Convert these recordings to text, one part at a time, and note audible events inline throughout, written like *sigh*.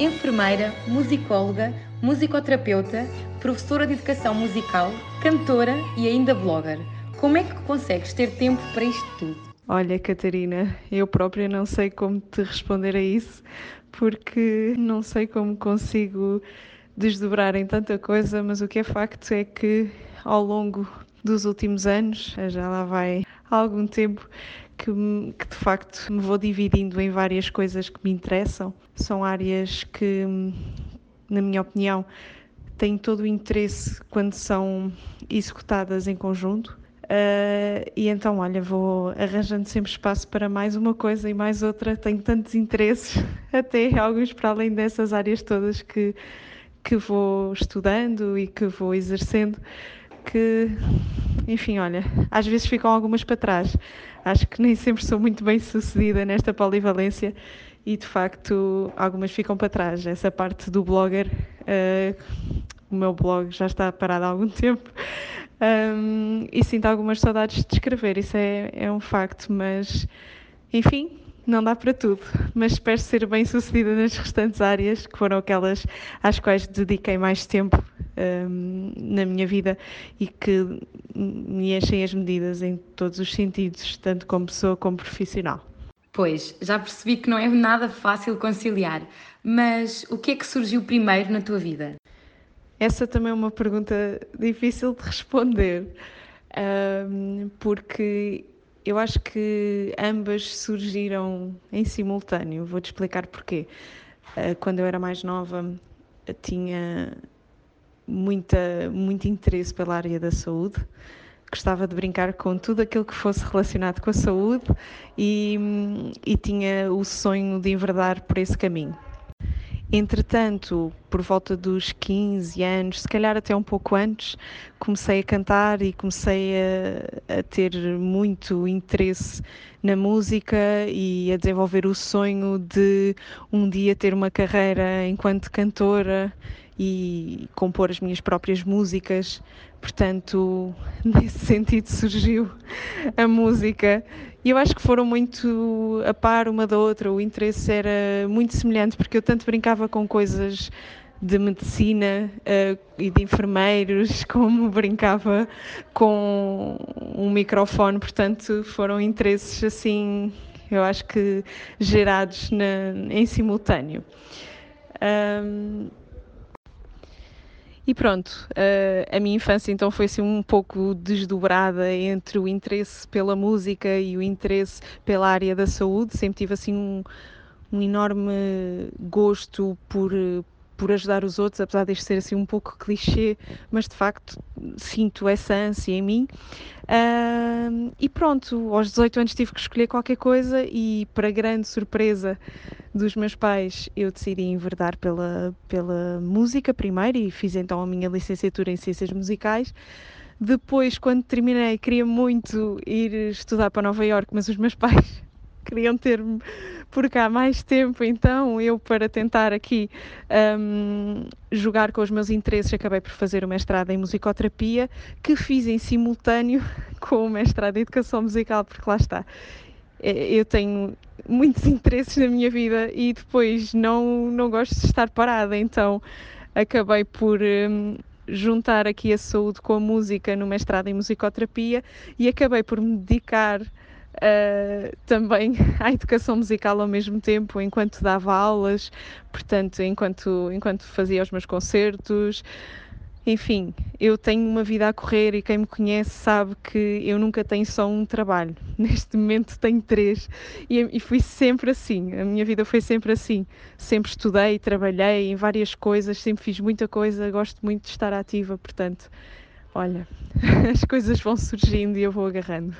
enfermeira, musicóloga, musicoterapeuta, professora de educação musical, cantora e ainda blogger. Como é que consegues ter tempo para isto tudo? Olha, Catarina, eu própria não sei como te responder a isso, porque não sei como consigo desdobrar em tanta coisa, mas o que é facto é que ao longo dos últimos anos, já lá vai algum tempo, que, que, de facto me vou dividindo em várias coisas que me interessam. São áreas que, na minha opinião, têm todo o interesse quando são executadas em conjunto. Uh, e então, olha, vou arranjando sempre espaço para mais uma coisa e mais outra. Tenho tantos interesses, *laughs* até alguns para além dessas áreas todas que, que vou estudando e que vou exercendo, que, enfim, olha, às vezes ficam algumas para trás. Acho que nem sempre sou muito bem sucedida nesta polivalência e, de facto, algumas ficam para trás. Essa parte do blogger, uh, o meu blog já está parado há algum *laughs* tempo um, e sinto algumas saudades de escrever, isso é, é um facto, mas, enfim, não dá para tudo, mas espero ser bem sucedida nas restantes áreas, que foram aquelas às quais dediquei mais tempo um, na minha vida e que me enchem as medidas em todos os sentidos, tanto como pessoa como profissional. Pois, já percebi que não é nada fácil conciliar, mas o que é que surgiu primeiro na tua vida? Essa também é uma pergunta difícil de responder, um, porque eu acho que ambas surgiram em simultâneo. Vou-te explicar porquê. Uh, quando eu era mais nova, tinha muita, muito interesse pela área da saúde. Gostava de brincar com tudo aquilo que fosse relacionado com a saúde e, e tinha o sonho de enverdar por esse caminho. Entretanto, por volta dos 15 anos, se calhar até um pouco antes, comecei a cantar e comecei a, a, ter muito interesse na música e a desenvolver o sonho de um dia ter uma carreira enquanto cantora e compor as minhas próprias músicas. Portanto, *laughs* nesse sentido surgiu a música. E eu acho que foram muito a par uma da outra, o interesse era muito semelhante, porque eu tanto brincava com coisas de medicina uh, e de enfermeiros, *laughs* como brincava com um microfone, portanto foram interesses assim, eu acho que gerados na, em simultâneo. Um, e pronto, a minha infância então foi assim um pouco desdobrada entre o interesse pela música e o interesse pela área da saúde. Sempre tive assim um, um enorme gosto por, por ajudar os outros, apesar de ser assim um pouco clichê, mas de facto sinto essa ânsia em mim. Uh, e pronto, aos 18 anos tive que escolher qualquer coisa e, para grande surpresa dos meus pais, eu decidi enverdar pela, pela música primeiro e fiz então a minha licenciatura em Ciências Musicais. Depois, quando terminei, queria muito ir estudar para Nova Iorque, mas os meus *laughs* pais queriam ter-me por cá mais tempo, então eu, para tentar aqui um, jogar com os meus interesses, acabei por fazer o mestrado em musicoterapia, que fiz em simultâneo *laughs* com o mestrado em educação musical, porque lá está. É, eu tenho muitos *laughs* interesses na minha vida e depois não, não gosto de estar parada, então acabei por um, juntar aqui a saúde com a música no mestrado em musicoterapia e acabei por me dedicar uh, também *laughs* à educação musical ao mesmo tempo, enquanto dava aulas, portanto, enquanto, enquanto fazia os meus concertos. Enfim, eu tenho uma vida a correr e quem me conhece sabe que eu nunca tenho só um trabalho. *laughs* Neste momento tenho três e, e fui sempre assim. A minha vida foi sempre assim. Sempre estudei, trabalhei em várias coisas, sempre fiz muita coisa, gosto muito de estar ativa, portanto, olha, *laughs* as coisas vão surgindo e eu vou agarrando.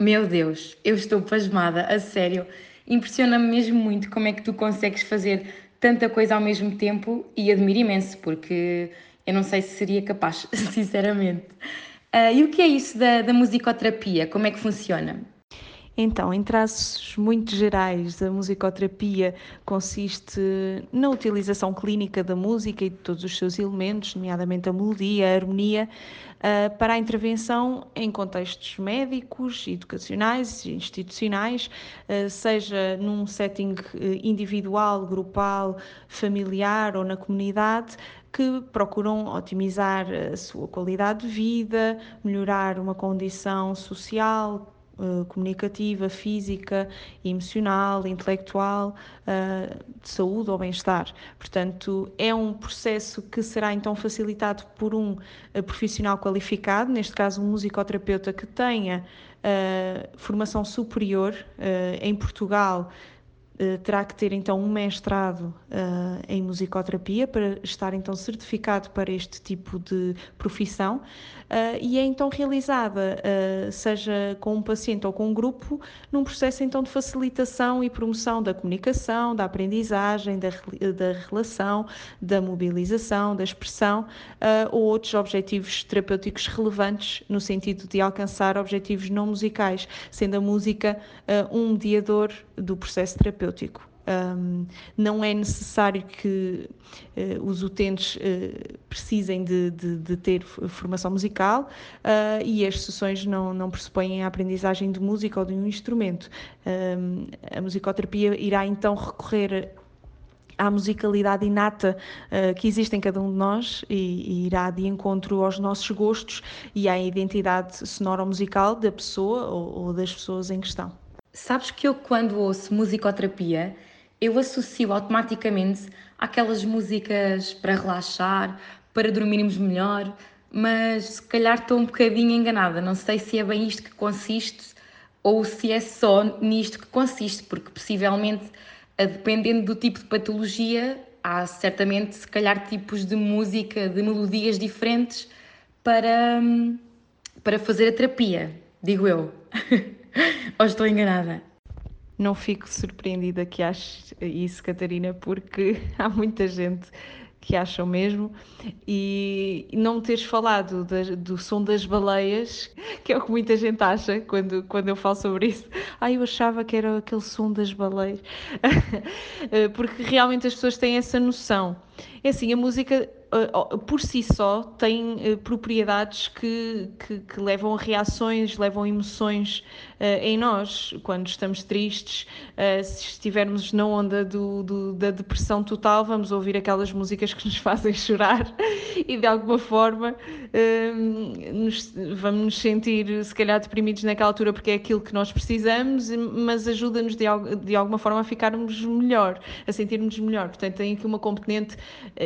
Meu Deus, eu estou pasmada, a sério. Impressiona-me mesmo muito como é que tu consegues fazer tanta coisa ao mesmo tempo e admiro imenso, porque eu não sei se seria capaz, *laughs* sinceramente. Uh, e o que é isso da, da musicoterapia? Como é que funciona? Então, em traços muito gerais, a musicoterapia consiste na utilização clínica da música e de todos os seus elementos, nomeadamente a melodia, a harmonia, uh, para a intervenção em contextos médicos, educacionais e institucionais, uh, seja num setting eh, individual, grupal, familiar ou na comunidade, que procuram otimizar a sua qualidade de vida, melhorar uma condição social, eh, comunicativa, física, emocional, intelectual, uh, de saúde ou bem-estar. Portanto, é um processo que será então facilitado por um uh, profissional qualificado, neste caso um musicoterapeuta que tenha formação superior em Portugal eh, terá que ter então um mestrado uh, em musicoterapia para estar então certificado para este tipo de profissão uh, e é então realizada, uh, seja com um paciente ou com um grupo, num processo então de facilitação e promoção da comunicação, da aprendizagem, da, da relação, da mobilização, da expressão ou outros objetivos terapêuticos relevantes no sentido de alcançar objetivos não musicais, sendo a música um mediador do processo terapêutico. Um, não é necessário que uh, os utentes uh, precisem de, de, de, ter formação musical uh, e as sessões não, não pressupõem a aprendizagem de música ou de um instrumento. Um, a musicoterapia irá então recorrer à musicalidade inata uh, que existe em cada um de nós e, e, irá de encontro aos nossos gostos e à identidade sonoro-musical da pessoa ou, ou das pessoas em questão. Sabes que eu, quando ouço musicoterapia, eu associo automaticamente aquelas músicas para relaxar, para dormirmos melhor, mas se calhar estou um bocadinho enganada. Não sei se é bem isto que consiste ou se é só nisto que consiste, porque possivelmente, dependendo do tipo de patologia, há certamente, se calhar, tipos de música, de melodias diferentes para, para fazer a terapia, digo eu. *laughs* Ou estou enganada? Não fico surpreendida que aches isso, Catarina, porque *laughs* há muita gente que acham mesmo, e não teres falado do som das baleias, *laughs* que é o que muita gente acha quando, quando eu falo sobre isso. Ah, eu achava que era aquele som das baleias, *laughs* porque realmente as pessoas têm essa noção. É assim, a música por si só tem uh, propriedades que, que, que, levam a reações, levam emoções uh, em nós. Quando estamos tristes, se estivermos na onda do, do, da depressão total, vamos ouvir aquelas músicas que nos *laughs* fazem chorar e de alguma forma nos, vamos nos sentir, se calhar, deprimidos naquela altura porque é aquilo que nós precisamos, mas ajuda-nos de, de alguma forma a ficarmos melhor, a sentirmos melhor. Portanto, tem aqui uma componente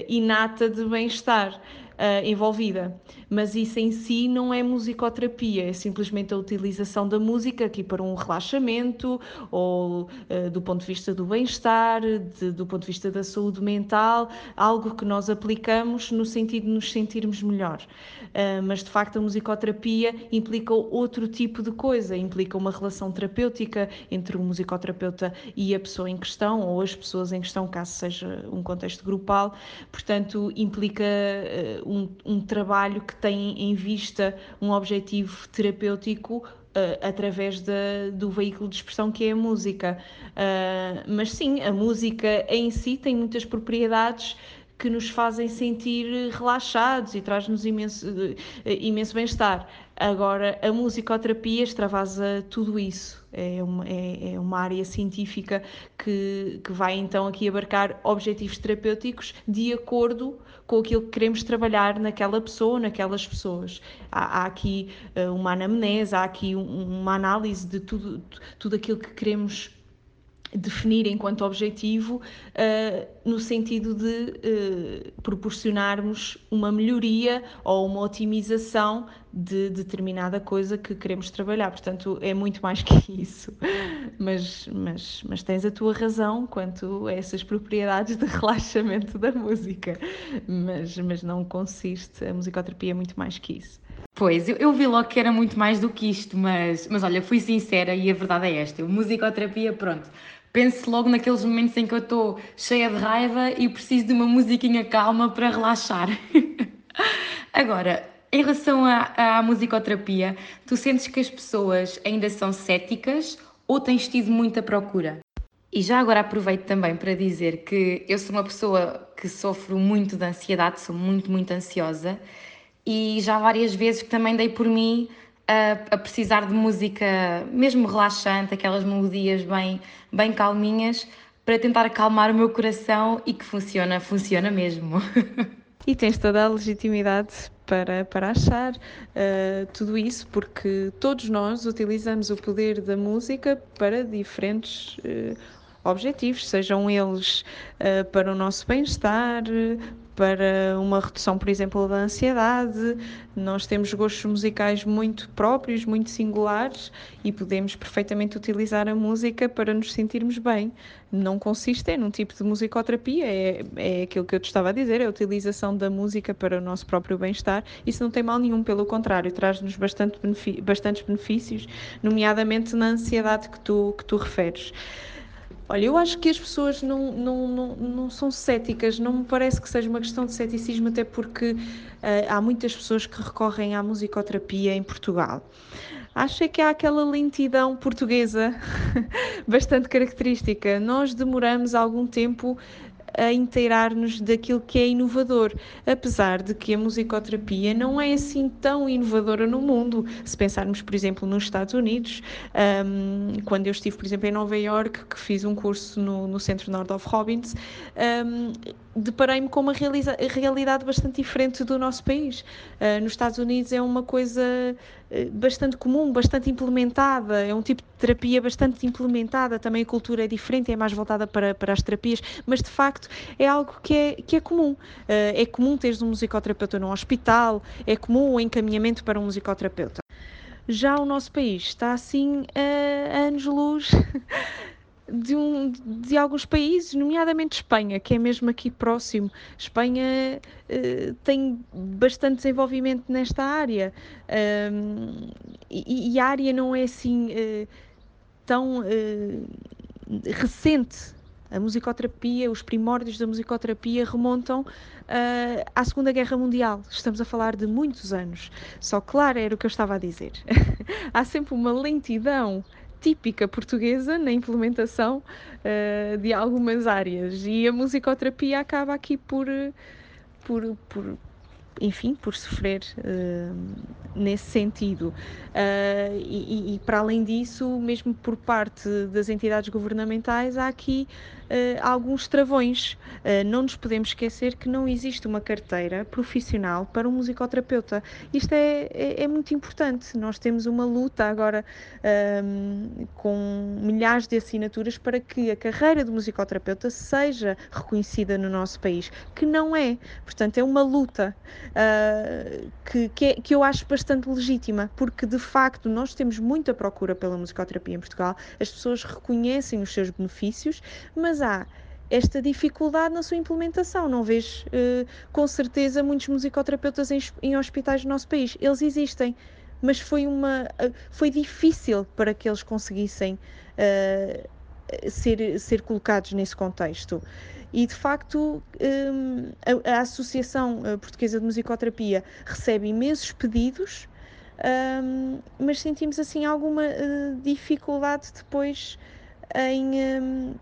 inata de bem-estar uh, envolvida. Mas isso em si não é musicoterapia, é simplesmente a utilização da música aqui para um relaxamento ou uh, do ponto de vista do bem-estar, do ponto de vista da saúde mental, algo que nós aplicamos no sentido de nos sentirmos melhor. Uh, mas de facto a musicoterapia implica outro tipo de coisa, implica uma relação terapêutica entre o musicoterapeuta e a pessoa em questão ou as pessoas em questão, caso seja um contexto grupal. Portanto, implica um, um trabalho que tem em vista um objetivo terapêutico Uh, através de, do veículo de expressão que é a música. Uh, mas sim, a música em si tem muitas propriedades que nos fazem sentir relaxados e traz-nos imenso, uh, imenso bem-estar. Agora, a musicoterapia extravasa tudo isso. É uma, é, é uma área científica que, que vai então aqui abarcar objetivos terapêuticos de acordo com aquilo que queremos trabalhar naquela pessoa, naquelas pessoas. Há, há aqui uh, uma anamnese, há aqui um, uma análise de tudo, tudo aquilo que queremos definir enquanto objetivo, uh, no sentido de uh, proporcionarmos uma melhoria ou uma otimização de determinada coisa que queremos trabalhar. Portanto, é muito mais que *laughs* isso. Mas, mas, mas tens a tua razão quanto a essas propriedades de relaxamento da música. Mas, mas não consiste, a musicoterapia é muito mais que isso. Pois, eu, eu vi logo que era muito mais do que isto, mas, mas olha, fui sincera e a verdade é esta: musicoterapia, pronto, penso logo naqueles momentos em que eu estou cheia de raiva e preciso de uma musiquinha calma para relaxar. *laughs* Agora, em relação à, à musicoterapia, tu sentes que as pessoas ainda são céticas ou tens tido muita procura? E já agora aproveito também para dizer que eu sou uma pessoa que sofro muito de ansiedade, sou muito, muito ansiosa e já várias vezes que também dei por mim a, a, precisar de música mesmo relaxante, aquelas melodias bem, bem calminhas, para tentar acalmar o meu coração e que funciona, funciona mesmo. *laughs* E tens toda a legitimidade para, para achar uh, tudo isso, porque todos nós utilizamos o poder da música para diferentes uh, objetivos, sejam eles uh, para o nosso bem-estar, para uma redução, por exemplo, da ansiedade. Nós temos gostos musicais muito próprios, muito singulares e podemos perfeitamente utilizar a música para nos sentirmos bem. Não consiste em um tipo de musicoterapia, é, é aquilo que eu te estava a dizer, é a utilização da música para o nosso próprio bem-estar. Isso não tem mal nenhum, pelo contrário, traz-nos bastante bastantes benefícios, nomeadamente na ansiedade que tu, que tu referes. Olha, eu acho que as pessoas não, não, não, não são céticas, não me parece que seja uma questão de ceticismo, até porque uh, há muitas pessoas que recorrem à musicoterapia em Portugal. Acho é que há aquela lentidão portuguesa *laughs* bastante característica. Nós demoramos algum tempo a inteirar-nos daquilo que é inovador, apesar de que a musicoterapia não é assim tão inovadora no mundo. Se pensarmos, por exemplo, nos Estados Unidos, um, quando eu estive, por exemplo, em Nova York, que fiz um curso no, no Centro Nordhoff Robbins, um, deparei-me com uma realidade bastante diferente do nosso país. Uh, nos Estados Unidos é uma coisa uh, bastante comum, bastante implementada, é um tipo de terapia bastante implementada, também a cultura é diferente, é mais voltada para, para as terapias, mas de facto é algo que é, que é comum. Uh, é comum teres um musicoterapeuta num hospital, é comum o encaminhamento para um musicoterapeuta. Já o nosso país está assim a anos-luz *laughs* de, um, de alguns países, nomeadamente Espanha, que é mesmo aqui próximo. Espanha uh, tem bastante desenvolvimento nesta área um, e, e, a área não é assim uh, tão uh, recente. A musicoterapia, os primórdios da musicoterapia remontam à Segunda Guerra Mundial. Estamos a falar de muitos anos. Só claro, era o que eu estava a dizer. *laughs* Há sempre uma lentidão típica portuguesa na implementação uh, de algumas áreas. E a musicoterapia acaba aqui por, por, por enfim, por sofrer uh, nesse sentido. Uh, e, e, para além disso, mesmo por parte das entidades governamentais, há aqui uh, alguns travões. Uh, não nos podemos esquecer que não existe uma carteira profissional para um musicoterapeuta. Isto é, é, é muito importante. Nós temos uma luta agora um, com milhares de assinaturas para que a carreira de musicoterapeuta seja reconhecida no nosso país, que não é. Portanto, é uma luta uh, que, que, é, que eu acho bastante legítima, porque de facto nós temos muita procura pela musicoterapia em Portugal, as pessoas reconhecem os seus benefícios, mas há esta dificuldade na sua implementação. Não vejo, uh, com certeza, muitos musicoterapeutas em, em, hospitais do nosso país. Eles existem, mas foi, uma, uh, foi difícil para que eles conseguissem uh, ser, ser colocados nesse contexto. E de facto, um, a, Associação Portuguesa de Musicoterapia recebe imensos pedidos, um, mas sentimos assim alguma dificuldade depois em.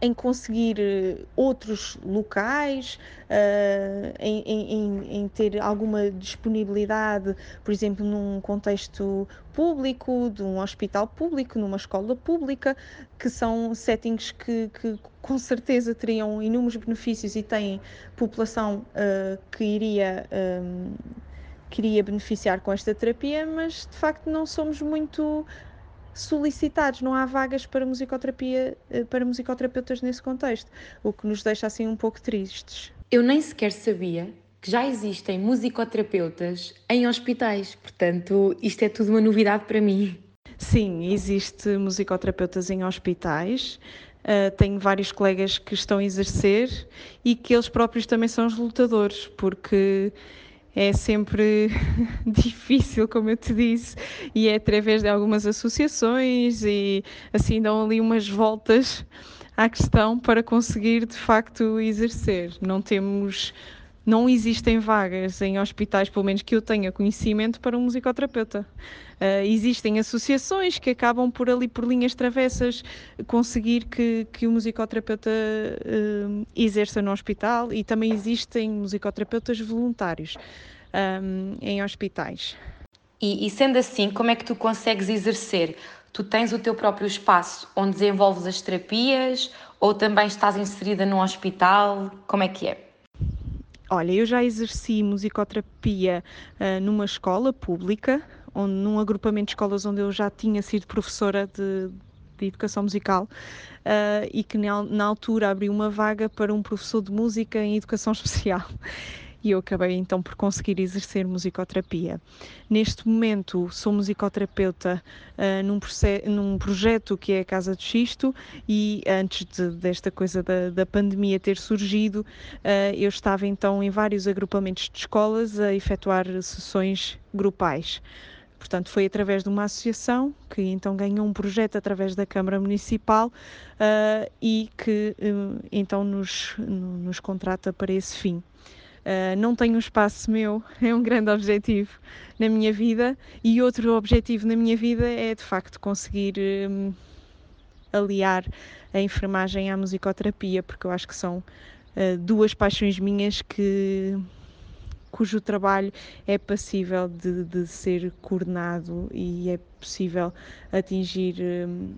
Em conseguir eh, outros locais, uh, em, em, em, ter alguma disponibilidade, por exemplo, num contexto público, de um hospital público, numa escola pública, que são settings que, que com certeza teriam inúmeros benefícios e têm população uh, que iria. Um, queria beneficiar com esta terapia, mas de facto não somos muito solicitados, não há vagas para musicoterapia, eh, para musicoterapeutas nesse contexto, o que nos deixa assim um pouco tristes. Eu nem sequer sabia que já existem musicoterapeutas em hospitais, portanto, isto é tudo uma novidade para mim. Sim, existe musicoterapeutas em hospitais. Uh, tenho vários colegas que estão a exercer e que eles próprios também são os lutadores, porque é sempre *laughs* difícil, como eu te disse, e é através de algumas associações e assim dão ali umas voltas à questão para conseguir de facto exercer. Não temos não existem vagas em hospitais, pelo menos que eu tenha conhecimento, para um musicoterapeuta. Uh, existem associações que acabam por ali, por linhas travessas, conseguir que, que o musicoterapeuta uh, exerça no hospital e também existem musicoterapeutas voluntários um, em hospitais. E, e sendo assim, como é que tu consegues exercer? Tu tens o teu próprio espaço onde desenvolves as terapias ou também estás inserida num hospital? Como é que é? Olha, eu já exerci musicoterapia uh, numa escola pública, onde, num agrupamento de escolas onde eu já tinha sido professora de, de educação musical uh, e que na, na, altura abriu uma vaga para um professor de música em educação *laughs* especial e eu acabei então por conseguir exercer musicoterapia. Neste momento sou musicoterapeuta uh, num, num, projeto que é a Casa do Xisto e antes de, desta coisa da, da, pandemia ter surgido, uh, eu estava então em vários agrupamentos de escolas a efetuar sessões grupais. Portanto, foi através de uma associação que então ganhou um projeto através da Câmara Municipal uh, e que uh, então nos, nos contrata para esse fim. Uh, não tenho um espaço meu, *laughs* é um grande objetivo na minha vida e outro objetivo na minha vida é de facto conseguir um, aliar a enfermagem à musicoterapia, porque eu acho que são uh, duas paixões minhas que cujo trabalho é passível de, de ser coordenado e é possível atingir um,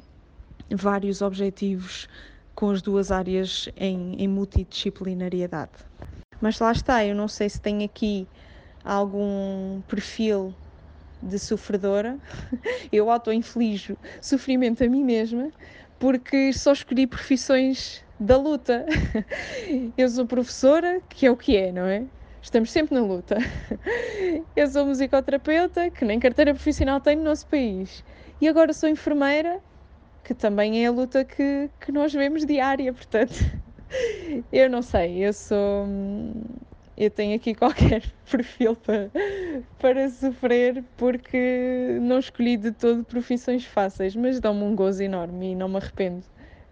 vários objetivos com as duas áreas em, em multidisciplinariedade. Mas lá está, eu não sei se tem aqui algum perfil de sofredora. *laughs* Eu auto-inflijo sofrimento a mim mesma porque só escolhi profissões da luta. *laughs* Eu sou professora, que é o que é, não é? Estamos sempre na luta. *laughs* Eu sou musicoterapeuta, que nem carteira profissional tenho no nosso país. E agora sou enfermeira, que também é a luta que, que nós vemos diária, portanto eu não sei, eu sou. Eu tenho aqui *laughs* qualquer perfil para, para sofrer porque não escolhi de todo profissões fáceis, mas dão-me um gozo enorme e não me arrependo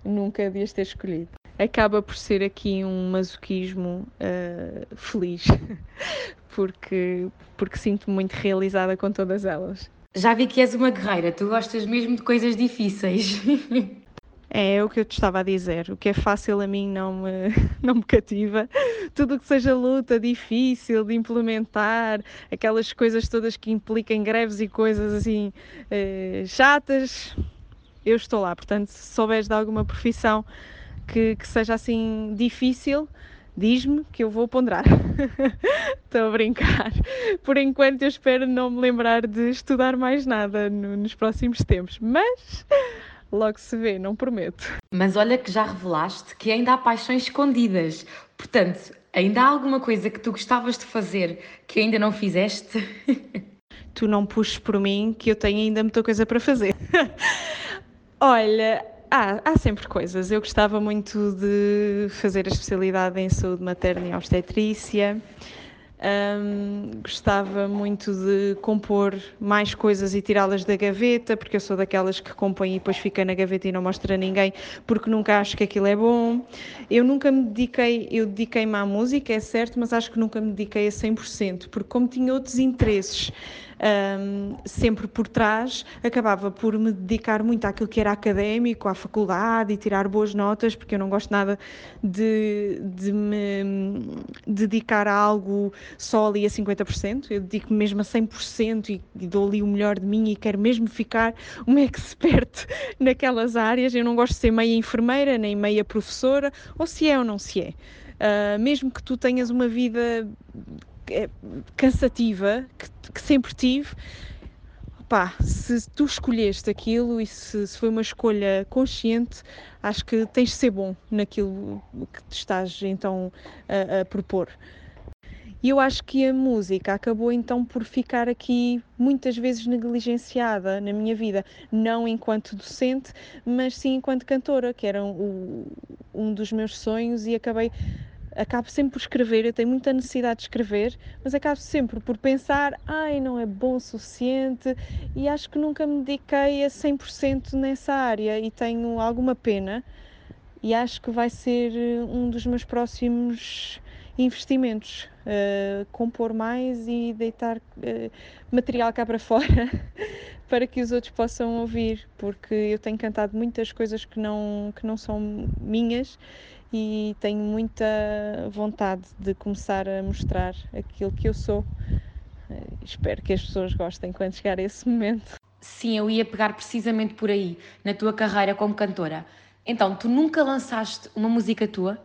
nunca de as ter escolhido. Acaba por ser aqui um masoquismo uh, feliz, *laughs* porque, porque sinto-me muito realizada com todas elas. Já vi que és uma guerreira, tu gostas mesmo de coisas difíceis. *laughs* É, é o que eu te estava a dizer. O que é fácil a mim não me, *laughs* não me cativa. Tudo o que seja luta, difícil de implementar, aquelas coisas todas que implicam greves e coisas assim eh, chatas, eu estou lá. Portanto, se souberes de alguma profissão que, que seja assim difícil, diz-me que eu vou ponderar. *laughs* Estou a brincar. Por enquanto, eu espero não me lembrar de estudar mais nada no, nos próximos tempos. Mas Logo se vê, não prometo. Mas olha que já revelaste que ainda há paixões escondidas. Portanto, ainda há alguma coisa que tu gostavas de fazer que ainda não fizeste? *laughs* tu não puxes por mim que eu tenho ainda muita coisa para fazer. *laughs* olha, há, há sempre coisas. Eu gostava muito de fazer a especialidade em saúde materna e obstetrícia. Um, gostava muito de compor mais coisas e tirá-las da gaveta, porque eu sou daquelas que compõe e depois fica na gaveta e não mostra a ninguém, porque nunca acho que aquilo é bom. Eu nunca me dediquei, eu dediquei-me à música, é certo, mas acho que nunca me dediquei a 100%, porque como tinha outros interesses um, sempre por trás, acabava por me dedicar muito àquilo que era académico, à faculdade e tirar boas notas, porque eu não gosto nada de, de me dedicar a algo só ali a 50%, eu dedico-me mesmo a 100% e, e dou ali o melhor de mim e quero mesmo ficar uma *laughs* expert naquelas áreas. Eu não gosto de ser meia enfermeira, nem meia professora, ou se é ou não se é. Uh, mesmo que tu tenhas uma vida cansativa que, que, sempre tive. Pá, se tu escolheste aquilo e se, se, foi uma escolha consciente, acho que tens de ser bom naquilo que te estás então a, a propor. E eu acho que a música acabou então por ficar aqui muitas vezes negligenciada na minha vida, não enquanto docente, mas sim enquanto cantora, que era um, um dos meus sonhos, e acabei acabo sempre por escrever, eu tenho muita necessidade de escrever, mas acabo sempre por pensar, ai, não é bom o suficiente e acho que nunca me dediquei a 100% nessa área e tenho alguma pena e acho que vai ser eh, um dos meus próximos investimentos, uh, compor mais e deitar uh, material cá para *laughs* fora para que os outros possam ouvir, porque eu tenho cantado muitas coisas que não, que não são minhas e tenho muita vontade de começar a mostrar aquilo que eu sou. Uh, espero que as pessoas gostem quando chegar esse momento. Sim, eu ia pegar precisamente por aí, na tua carreira como cantora. Então, tu nunca lançaste uma música tua?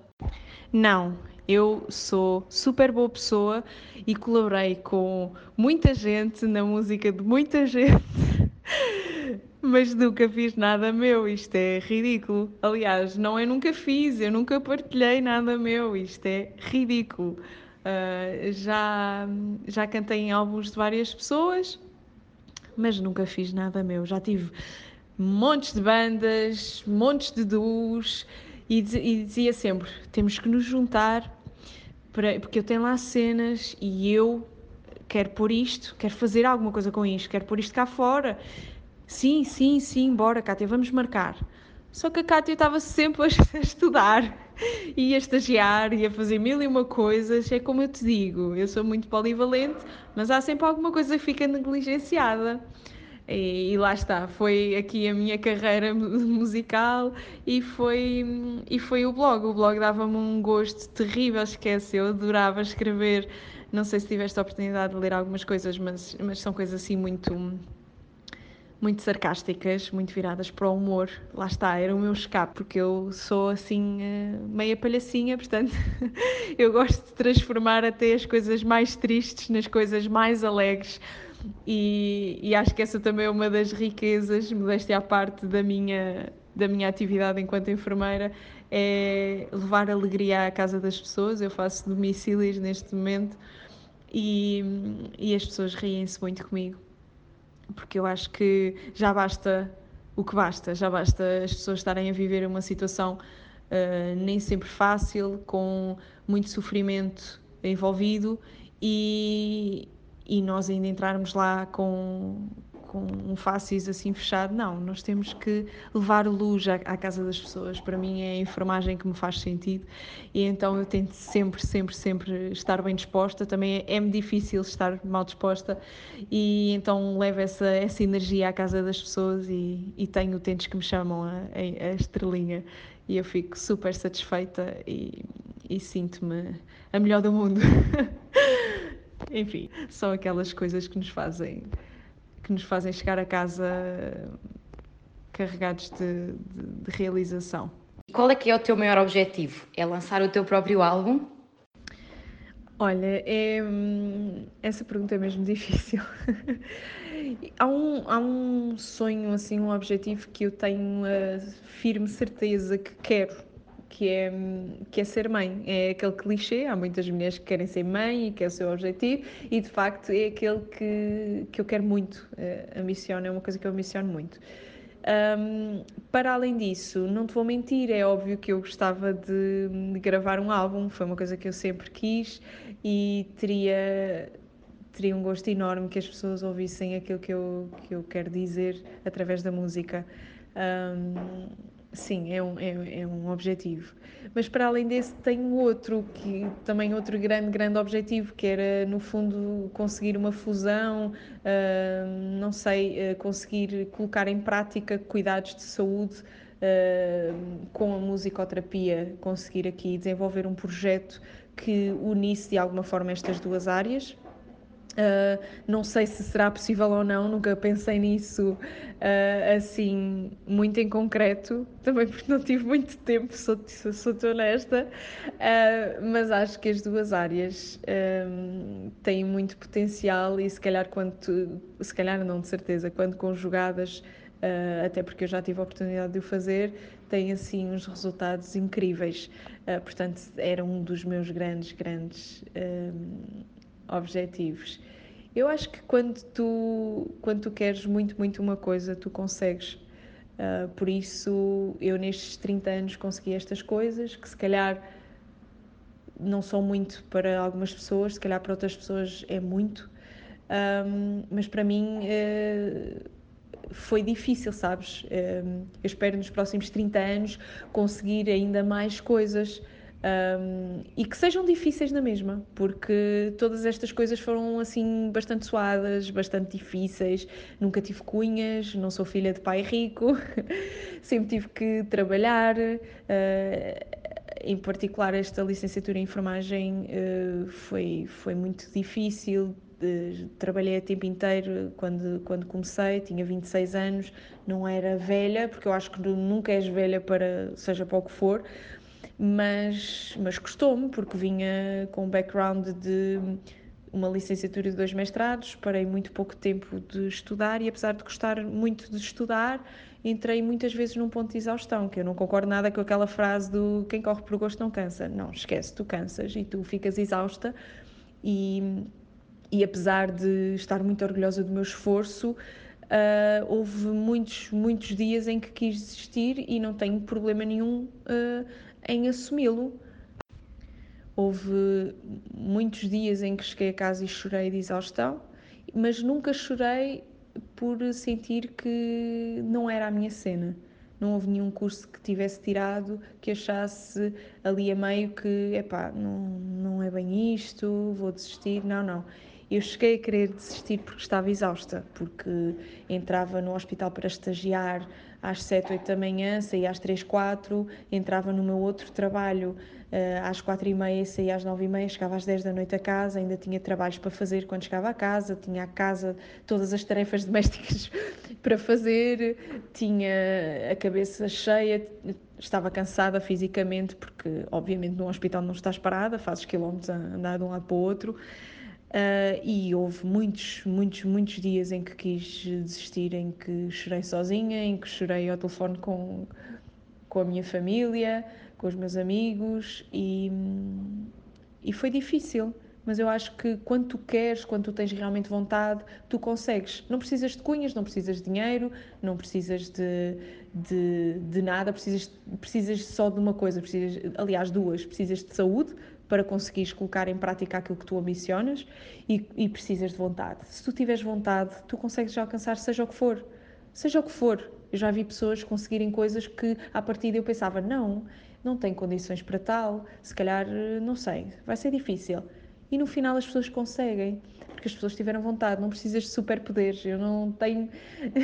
Não, eu sou super boa pessoa e colaborei com muita gente na música de muita gente, mas nunca fiz nada meu. Isto é ridículo. Aliás, não eu nunca fiz, eu nunca partilhei nada meu. Isto é ridículo. Uh, já, já cantei em álbuns de várias pessoas, mas nunca fiz nada meu. Já tive montes de bandas, montes de duos e, dizia sempre: temos que nos juntar, para, porque eu tenho lá cenas e eu quero pôr isto, quero fazer alguma coisa com isto, quero pôr isto cá fora. Sim, sim, sim, bora, Cátia, vamos marcar. Só que a Cátia estava sempre *laughs* a estudar e a estagiar e a fazer mil e uma coisas. É como eu te digo, eu sou muito polivalente, mas há sempre alguma coisa que fica negligenciada. E, e, lá está, foi aqui a minha carreira musical e foi, e foi o blog. O blog dava-me um gosto terrível, esquece, eu adorava escrever. Não sei se tiveste a oportunidade de ler algumas coisas, mas, mas são coisas assim muito muito sarcásticas, muito viradas para o humor. Lá está, era o meu escape, porque eu sou assim eh, meia palhacinha, portanto *laughs* eu gosto de transformar até as coisas mais tristes nas coisas mais alegres. E, e acho que essa também é uma das riquezas, modéstia à parte, da minha, da minha atividade enquanto enfermeira, é levar alegria à casa das pessoas. Eu faço domicílios neste momento e, e as pessoas riem-se muito comigo porque eu acho que já basta o que basta, já basta as pessoas estarem a viver uma situação uh, nem sempre fácil, com muito sofrimento envolvido e, e nós ainda entrarmos lá com, com um faces assim fechado, não, nós temos que levar luz à, à, casa das pessoas. Para mim é a enfermagem que me faz sentido e então eu tento sempre, sempre, sempre estar bem disposta. Também é-me é difícil estar mal disposta e então levo essa, essa energia à casa das pessoas e, e tenho utentes que me chamam a, a, a estrelinha e eu fico super satisfeita e, e sinto-me a melhor do mundo. *laughs* Enfim, são aquelas coisas que nos fazem que nos fazem chegar a casa carregados de, de, de realização. Qual é que é o teu maior objetivo? É lançar o teu próprio álbum? Olha, é, essa pergunta é mesmo *laughs* difícil. há, um, há um sonho, assim, um objetivo que eu tenho a firme certeza que quero que é, que é ser mãe. É aquele clichê, há muitas mulheres que querem ser mãe e que é o seu objetivo, e de facto é aquele que, que eu quero muito, uh, ambiciono, é uma coisa que eu ambiciono muito. Um, para além disso, não te vou mentir, é óbvio que eu gostava de, de, gravar um álbum, foi uma coisa que eu sempre quis e teria, teria um gosto enorme que as pessoas ouvissem aquilo que eu, que eu quero dizer através da música. Um, Sim, é um, é, é, um objetivo. Mas para além desse, tenho outro, que também outro grande, grande objetivo, que era, no fundo, conseguir uma fusão, uh, não sei, uh, conseguir colocar em prática cuidados de saúde uh, com a musicoterapia, conseguir aqui desenvolver um projeto que unisse de alguma forma estas duas áreas. Uh, não sei se será possível ou não, nunca pensei nisso uh, assim muito em concreto, também porque não tive muito tempo, sou, sou honesta, uh, mas acho que as duas áreas têm muito potencial e se calhar quando, se calhar não de certeza, quando conjugadas, até porque eu já tive a oportunidade de o fazer, têm assim uns resultados incríveis. portanto, era um dos meus grandes, grandes objetivos. Eu acho que quando tu, quando tu queres muito, muito uma coisa, tu consegues. Uh, por isso, eu nestes 30 anos consegui estas coisas que se calhar não são muito para algumas pessoas, se calhar para outras pessoas é muito, um, mas para mim uh, foi difícil, sabes? Um, eu espero nos próximos 30 anos conseguir ainda mais coisas Um, e que sejam difíceis na mesma, porque todas estas coisas foram assim bastante suadas, bastante difíceis. Nunca tive cunhas, não sou filha de pai rico, *laughs* sempre tive que trabalhar. Uh, em particular, esta licenciatura em enfermagem uh, foi, foi muito difícil. Trabalhei a tempo inteiro quando, quando comecei, tinha 26 anos, não era velha, porque eu acho que nunca és velha para seja para o que for, mas, mas custou-me, porque vinha com um background de uma licenciatura de dois mestrados, parei muito pouco tempo de estudar e apesar de gostar muito de estudar, entrei muitas vezes num ponto de exaustão, que eu não concordo nada com aquela frase do quem corre por gosto não cansa. Não, esquece, tu cansas e tu ficas exausta e, e apesar de estar muito orgulhosa do meu esforço, Uh, houve muitos, muitos dias em que quis desistir e não tenho problema nenhum uh, em assumi-lo. Houve muitos dias em que cheguei a casa e chorei de exaustão, mas nunca chorei por sentir que não era a minha cena. Não houve nenhum curso que tivesse tirado que achasse ali a meio que, epá, não, não é bem isto, vou desistir. Não, não. Eu cheguei a querer desistir porque estava exausta, porque entrava no hospital para estagiar às 7, 8 da manhã, saía às 3, 4, entrava no meu outro trabalho uh, às 4 e meia, saía às 9 e meia, chegava às 10 da noite a casa, ainda tinha trabalhos para fazer quando chegava a casa, tinha a casa, todas as tarefas *laughs* domésticas para fazer, tinha a cabeça cheia, estava cansada fisicamente, porque obviamente num hospital não estás parada, fazes quilómetros a andar de um lado para o outro. Uh, e houve muitos, muitos, muitos dias em que quis desistir, em que chorei sozinha, em que chorei ao telefone com, com a minha família, com os meus amigos e, e foi difícil. Mas eu acho que quando tu queres, quando tu tens realmente vontade, tu consegues. Não precisas de cunhas, não precisas de dinheiro, não precisas de, de, de nada, precisas, precisas só de uma coisa, precisas, aliás, duas. Precisas de saúde, para conseguires colocar em prática aquilo que tu ambicionas e, e precisas de vontade. Se tu tiveres vontade, tu consegues alcançar seja o que for. Seja o que for. Eu já vi pessoas conseguirem coisas que, à partida, eu pensava, não, não tenho condições para tal, se calhar, não sei, vai ser difícil. E no final as pessoas conseguem, porque as pessoas tiveram vontade, não precisas de superpoderes. Eu não tenho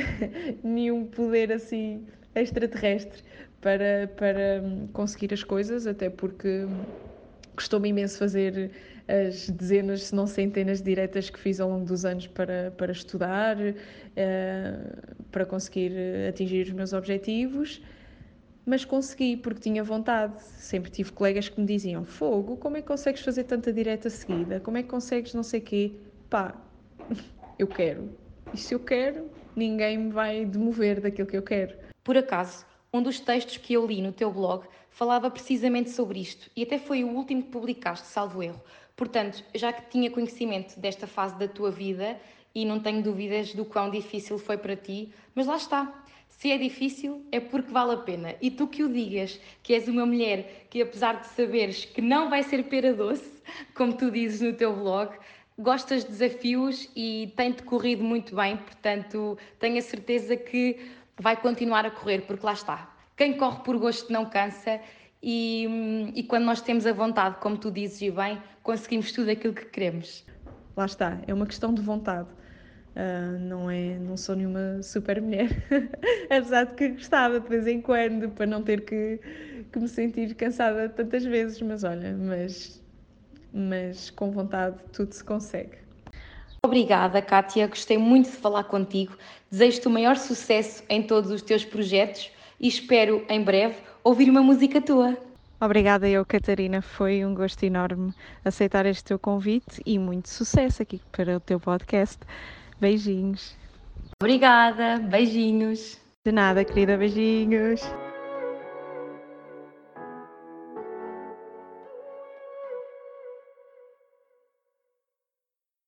*laughs* nenhum poder assim extraterrestre para, para conseguir as coisas, até porque Custou-me imenso fazer as dezenas, se não centenas de diretas que fiz ao longo dos anos para, para estudar, uh, para conseguir atingir os meus objetivos, mas consegui porque tinha vontade. Sempre tive colegas que me diziam: Fogo, como é que consegues fazer tanta direta seguida? Como é que consegues não sei quê? Pá, *laughs* eu quero. E se eu quero, ninguém me vai demover daquilo que eu quero. Por acaso, um dos textos que eu li no teu blog falava precisamente sobre isto e até foi o último que publicaste, salvo erro. Portanto, já que tinha conhecimento desta fase da tua vida e não tenho dúvidas do quão difícil foi para ti, mas lá está. Se é difícil, é porque vale a pena. E tu que o digas, que és uma mulher que, apesar de saberes que não vai ser pera doce, como tu dizes no teu blog, gostas de desafios e tem-te corrido muito bem, portanto, tenho a certeza que vai continuar a correr, porque lá está. Quem corre por gosto não cansa e, e quando nós temos a vontade, como tu dizes e bem, conseguimos tudo aquilo que queremos. Lá está, é uma questão de vontade. Uh, não, é, não sou nenhuma super mulher, *laughs* apesar de que gostava de vez em quando, para não ter que, que me sentir cansada tantas vezes, mas olha, mas, mas com vontade tudo se consegue. Obrigada, Kátia. Gostei muito de falar contigo. Desejo-te o maior sucesso em todos os teus projetos e espero em breve ouvir uma música tua. Obrigada eu, Catarina. Foi um gosto enorme aceitar este teu convite e muito sucesso aqui para o teu podcast. Beijinhos. Obrigada, beijinhos. De nada, querida, beijinhos.